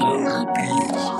Dirty